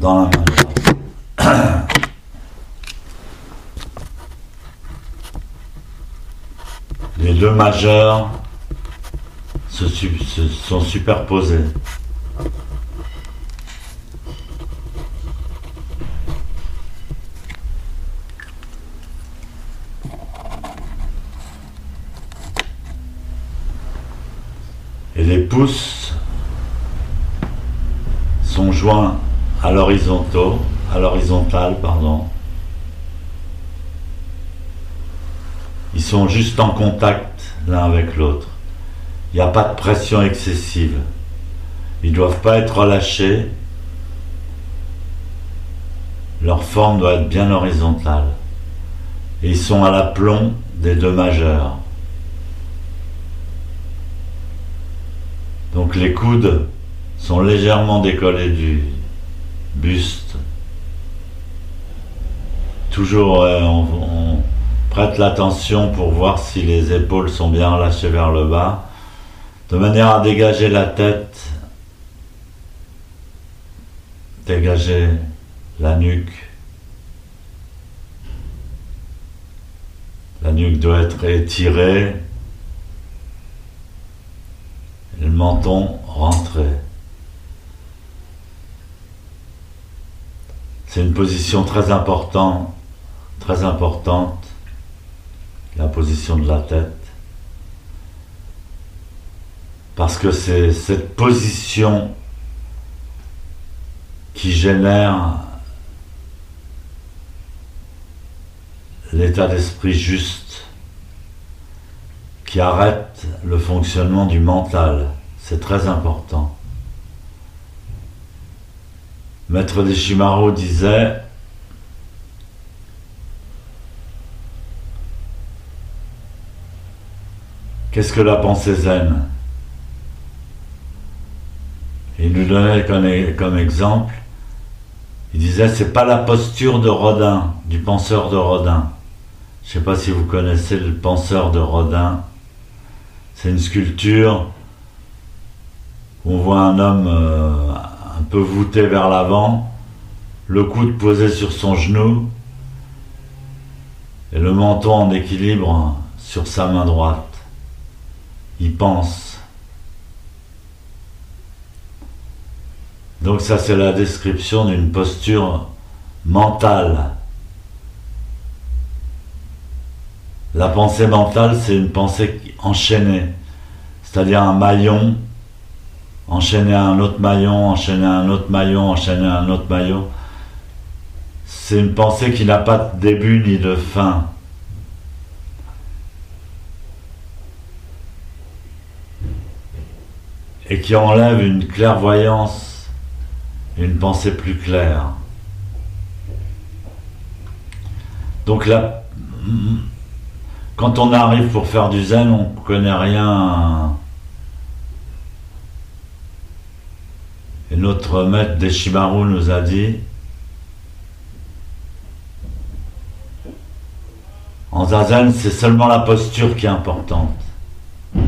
dans la majeure. Les deux majeurs se sont superposés. Et les pouces sont joints à l'horizontaux, à l'horizontale, pardon. Ils sont juste en contact l'un avec l'autre. Il n'y a pas de pression excessive. Ils ne doivent pas être relâchés. Leur forme doit être bien horizontale. Et ils sont à l'aplomb des deux majeurs. Donc les coudes sont légèrement décollés du buste. Toujours euh, on, prête l'attention pour voir si les épaules sont bien relâchées vers le bas, de manière à dégager la tête, dégager la nuque. La nuque doit être étirée, le menton rentré. C'est une position très importante, très importante, la position de la tête. Parce que c'est cette position qui génère l'état d'esprit juste qui arrête le fonctionnement du mental. C'est très important. Maître Deshimaru disait Qu'est-ce que la pensée zen? Il nous donnait comme, exemple, il disait c'est pas la posture de Rodin, du penseur de Rodin. Je ne sais pas si vous connaissez le penseur de Rodin. C'est une sculpture où on voit un homme euh, un peu voûté vers l'avant, le coude posé sur son genou et le menton en équilibre sur sa main droite. Il pense. Donc ça c'est la description d'une posture mentale. La pensée mentale, c'est une pensée enchaînée, c'est-à-dire un maillon, enchaîné à un autre maillon, enchaîné à un autre maillon, enchaîné à un autre maillon. C'est une pensée qui n'a pas de début ni de fin. Et qui enlève une clairvoyance, une pensée plus claire. Donc là, quand on arrive pour faire du zen, on ne connaît rien. Et notre maître Deshimaru nous a dit En zazen, c'est seulement la posture qui est importante. Il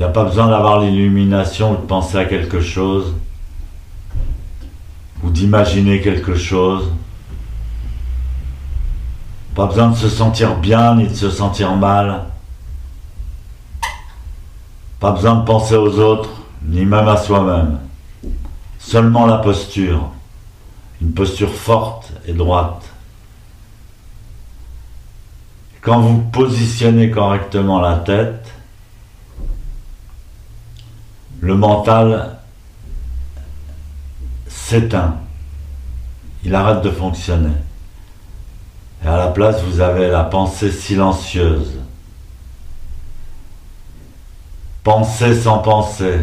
n'y a pas besoin d'avoir l'illumination ou de penser à quelque chose ou d'imaginer quelque chose. Pas besoin de se sentir bien ni de se sentir mal. Pas besoin de penser aux autres, ni même à soi-même. Seulement la posture. Une posture forte et droite. Quand vous positionnez correctement la tête, le mental s'éteint. Il arrête de fonctionner. Et à la place, vous avez la pensée silencieuse. Penser sans penser.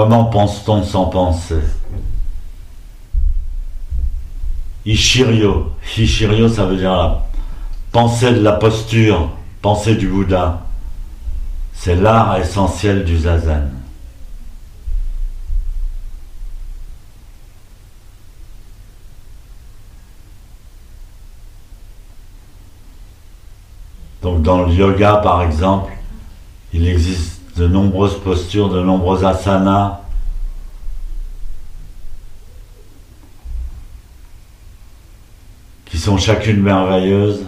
Comment pense-t-on sans penser? Ishirio. Ishirio, ça veut dire la pensée de la posture pensée du Bouddha. C'est l'art essentiel du zazen. Donc dans le yoga par exemple, il existe de nombreuses postures, de nombreux asanas. qui sont chacune merveilleuses.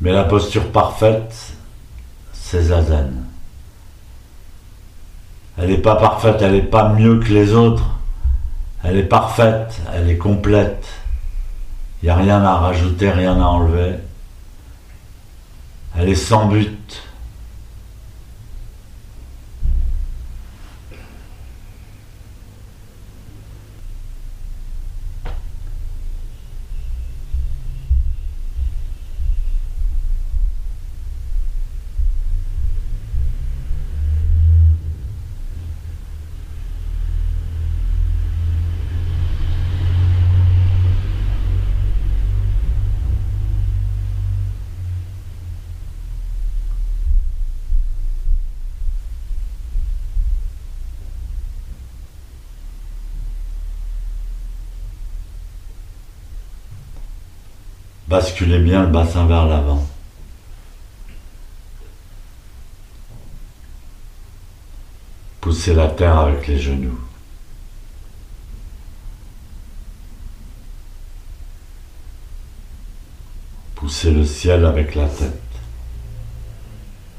Mais la posture parfaite, c'est Zazen. Elle n'est pas parfaite, elle n'est pas mieux que les autres. Elle est parfaite, elle est complète. Il n'y a rien à rajouter, rien à enlever. Elle est sans but. Basculez bien le bassin vers l'avant. Poussez la terre avec les genoux. Poussez le ciel avec la tête.